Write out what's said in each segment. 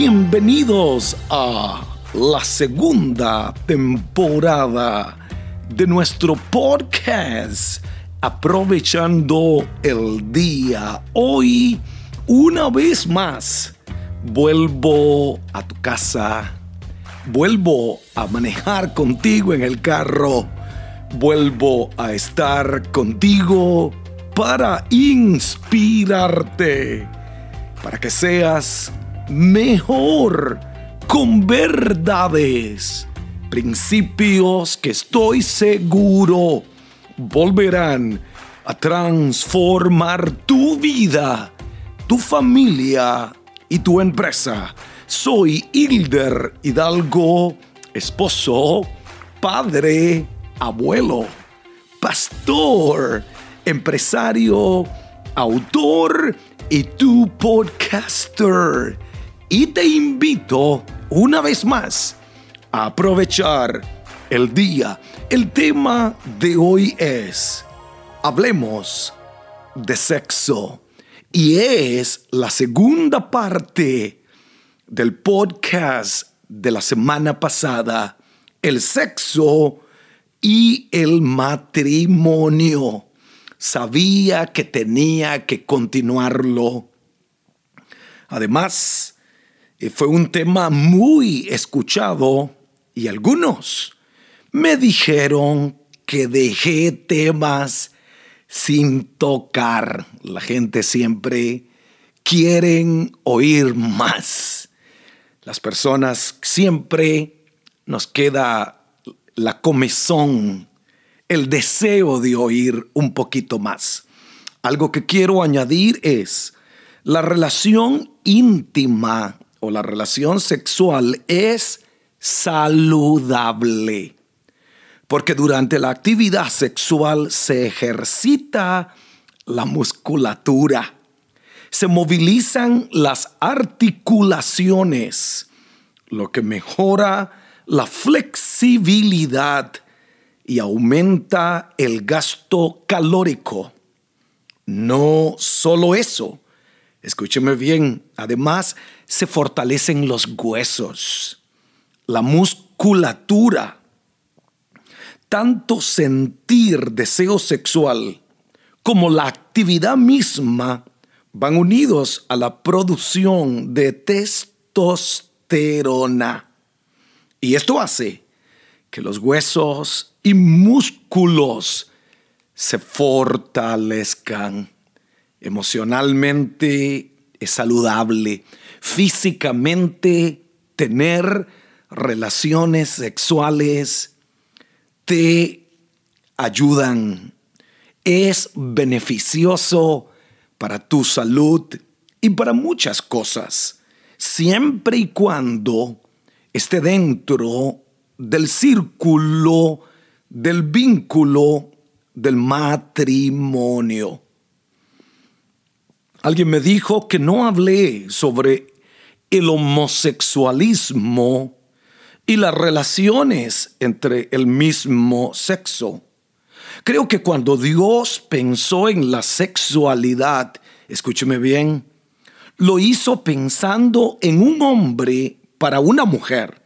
Bienvenidos a la segunda temporada de nuestro podcast Aprovechando el Día. Hoy, una vez más, vuelvo a tu casa, vuelvo a manejar contigo en el carro, vuelvo a estar contigo para inspirarte, para que seas mejor con verdades, principios que estoy seguro volverán a transformar tu vida, tu familia y tu empresa. Soy Hilder Hidalgo, esposo, padre, abuelo, pastor, empresario, autor y tu podcaster y te invito una vez más a aprovechar el día. El tema de hoy es, hablemos de sexo y es la segunda parte del podcast de la semana pasada, el sexo y el matrimonio. Sabía que tenía que continuarlo. Además, fue un tema muy escuchado y algunos me dijeron que dejé temas sin tocar. La gente siempre quieren oír más. Las personas siempre nos queda la comezón, el deseo de oír un poquito más. Algo que quiero añadir es la relación íntima o la relación sexual es saludable. Porque durante la actividad sexual se ejercita la musculatura, se movilizan las articulaciones, lo que mejora la flexibilidad y aumenta el gasto calórico. No solo eso, escúcheme bien, además se fortalecen los huesos, la musculatura. Tanto sentir deseo sexual como la actividad misma van unidos a la producción de testosterona. Y esto hace que los huesos y músculos se fortalezcan. Emocionalmente es saludable físicamente, tener relaciones sexuales, te ayudan. Es beneficioso para tu salud y para muchas cosas, siempre y cuando esté dentro del círculo, del vínculo del matrimonio. Alguien me dijo que no hablé sobre el homosexualismo y las relaciones entre el mismo sexo. Creo que cuando Dios pensó en la sexualidad, escúcheme bien, lo hizo pensando en un hombre para una mujer.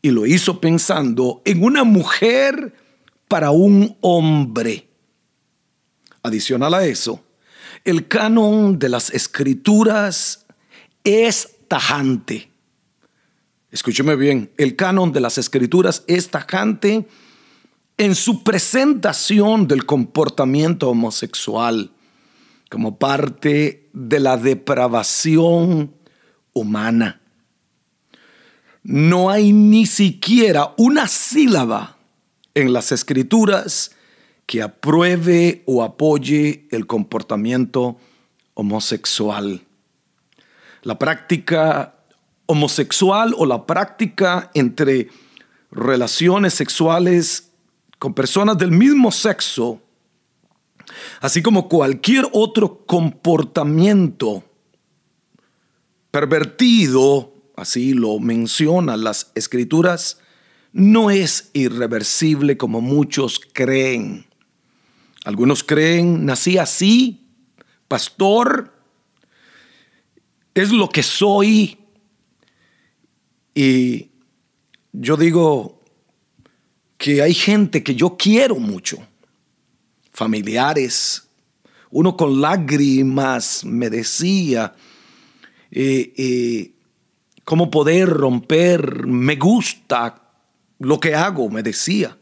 Y lo hizo pensando en una mujer para un hombre. Adicional a eso, el canon de las escrituras es tajante. Escúcheme bien, el canon de las escrituras es tajante en su presentación del comportamiento homosexual como parte de la depravación humana. No hay ni siquiera una sílaba en las escrituras que apruebe o apoye el comportamiento homosexual. La práctica homosexual o la práctica entre relaciones sexuales con personas del mismo sexo, así como cualquier otro comportamiento pervertido, así lo mencionan las escrituras, no es irreversible como muchos creen. Algunos creen, nací así, pastor, es lo que soy. Y yo digo que hay gente que yo quiero mucho, familiares, uno con lágrimas me decía, eh, eh, cómo poder romper, me gusta lo que hago, me decía.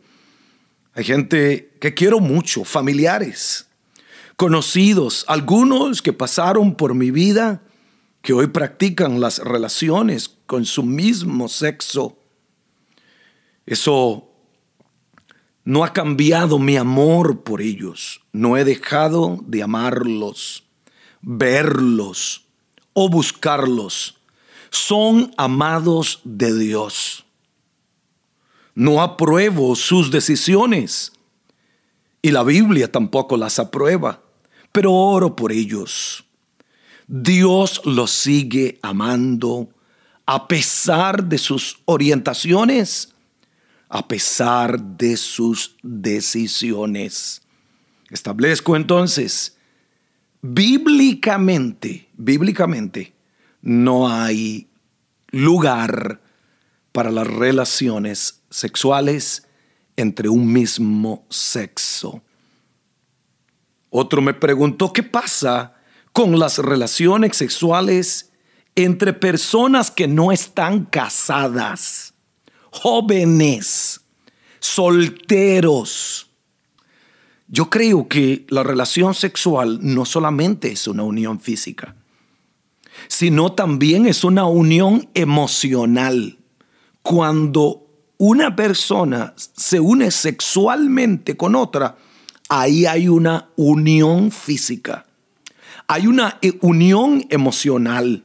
Hay gente que quiero mucho, familiares, conocidos, algunos que pasaron por mi vida, que hoy practican las relaciones con su mismo sexo. Eso no ha cambiado mi amor por ellos. No he dejado de amarlos, verlos o buscarlos. Son amados de Dios. No apruebo sus decisiones y la Biblia tampoco las aprueba, pero oro por ellos. Dios los sigue amando a pesar de sus orientaciones, a pesar de sus decisiones. Establezco entonces, bíblicamente, bíblicamente, no hay lugar para las relaciones sexuales entre un mismo sexo. Otro me preguntó, ¿qué pasa con las relaciones sexuales entre personas que no están casadas, jóvenes, solteros? Yo creo que la relación sexual no solamente es una unión física, sino también es una unión emocional. Cuando una persona se une sexualmente con otra, ahí hay una unión física, hay una eh, unión emocional,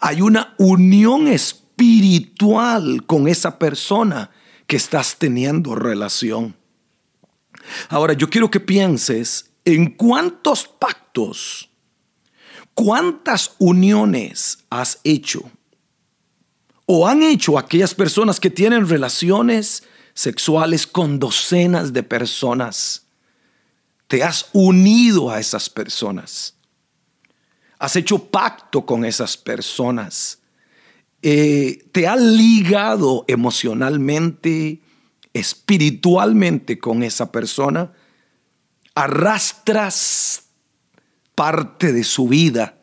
hay una unión espiritual con esa persona que estás teniendo relación. Ahora, yo quiero que pienses en cuántos pactos, cuántas uniones has hecho o han hecho aquellas personas que tienen relaciones sexuales con docenas de personas. Te has unido a esas personas. Has hecho pacto con esas personas. Eh, te has ligado emocionalmente, espiritualmente con esa persona. Arrastras parte de su vida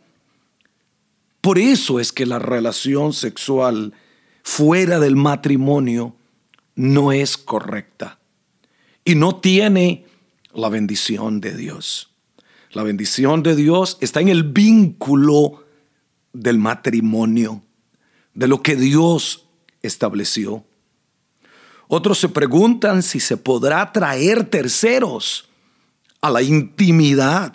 por eso es que la relación sexual fuera del matrimonio no es correcta y no tiene la bendición de Dios. La bendición de Dios está en el vínculo del matrimonio, de lo que Dios estableció. Otros se preguntan si se podrá traer terceros a la intimidad.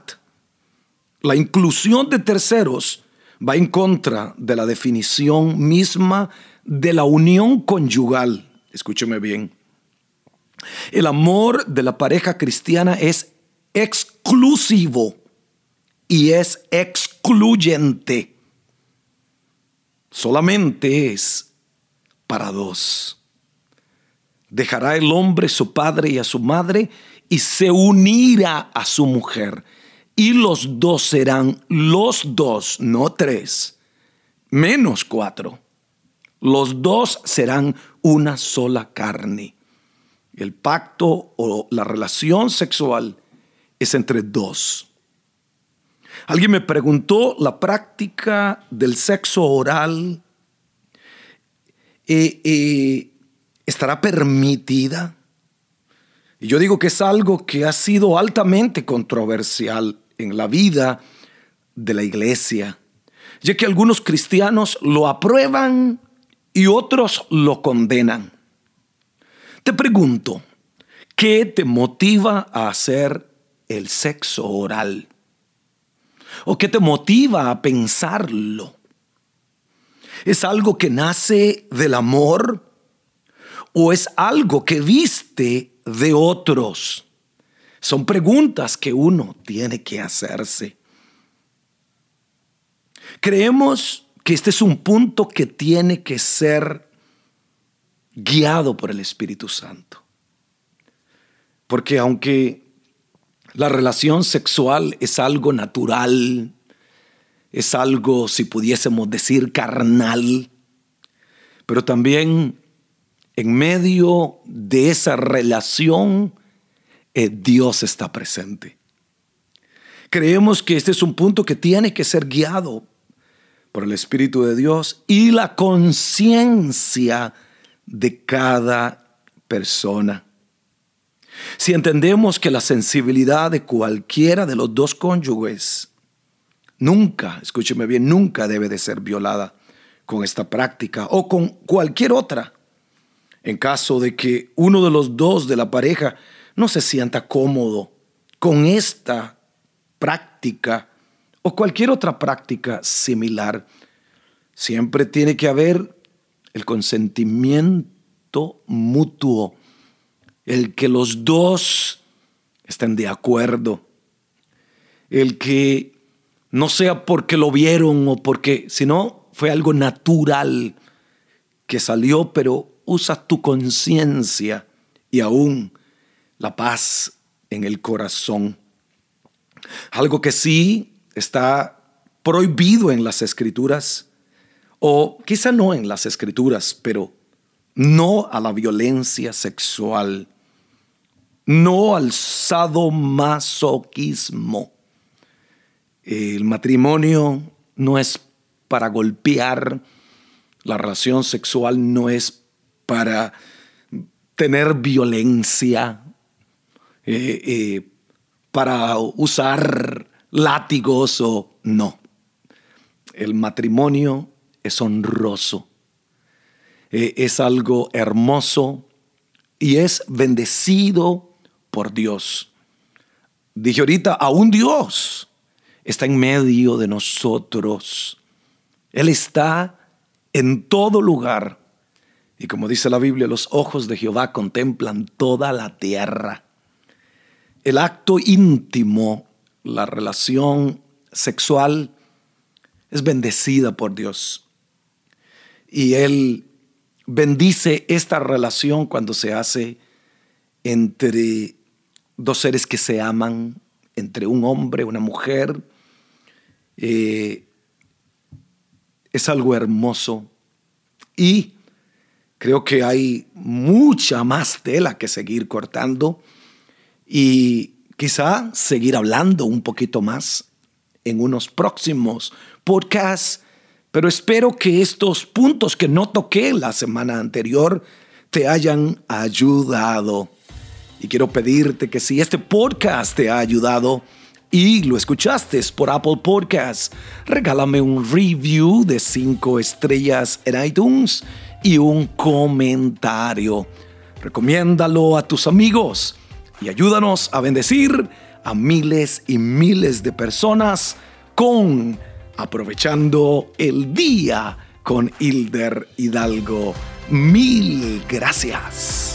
La inclusión de terceros va en contra de la definición misma de la unión conyugal. Escúcheme bien. El amor de la pareja cristiana es exclusivo y es excluyente. Solamente es para dos. Dejará el hombre su padre y a su madre y se unirá a su mujer y los dos serán los dos, no tres, menos cuatro. Los dos serán una sola carne. El pacto o la relación sexual es entre dos. Alguien me preguntó la práctica del sexo oral eh, eh, estará permitida. Y yo digo que es algo que ha sido altamente controversial en la vida de la iglesia, ya que algunos cristianos lo aprueban y otros lo condenan. Te pregunto, ¿qué te motiva a hacer el sexo oral? ¿O qué te motiva a pensarlo? ¿Es algo que nace del amor? ¿O es algo que viste de otros? Son preguntas que uno tiene que hacerse. Creemos que este es un punto que tiene que ser guiado por el Espíritu Santo. Porque aunque la relación sexual es algo natural, es algo, si pudiésemos decir, carnal, pero también en medio de esa relación, eh, Dios está presente. Creemos que este es un punto que tiene que ser guiado por el Espíritu de Dios y la conciencia de cada persona. Si entendemos que la sensibilidad de cualquiera de los dos cónyuges nunca, escúcheme bien, nunca debe de ser violada con esta práctica o con cualquier otra, en caso de que uno de los dos de la pareja no se sienta cómodo con esta práctica o cualquier otra práctica similar, siempre tiene que haber el consentimiento mutuo, el que los dos estén de acuerdo, el que no sea porque lo vieron o porque, sino fue algo natural que salió, pero usa tu conciencia y aún la paz en el corazón. Algo que sí está prohibido en las escrituras, o quizá no en las escrituras, pero no a la violencia sexual, no al sadomasoquismo. El matrimonio no es para golpear, la relación sexual no es para tener violencia, eh, eh, para usar látigos no. El matrimonio es honroso, eh, es algo hermoso y es bendecido por Dios. Dije ahorita, aún Dios está en medio de nosotros. Él está en todo lugar. Y como dice la Biblia, los ojos de Jehová contemplan toda la tierra. El acto íntimo la relación sexual es bendecida por Dios. Y Él bendice esta relación cuando se hace entre dos seres que se aman, entre un hombre, una mujer. Eh, es algo hermoso. Y creo que hay mucha más tela que seguir cortando. Y quizá seguir hablando un poquito más en unos próximos podcasts, pero espero que estos puntos que no toqué la semana anterior te hayan ayudado. Y quiero pedirte que si este podcast te ha ayudado y lo escuchaste por Apple Podcasts, regálame un review de 5 estrellas en iTunes y un comentario. Recomiéndalo a tus amigos y ayúdanos a bendecir a miles y miles de personas con aprovechando el día con Hilder Hidalgo. Mil gracias.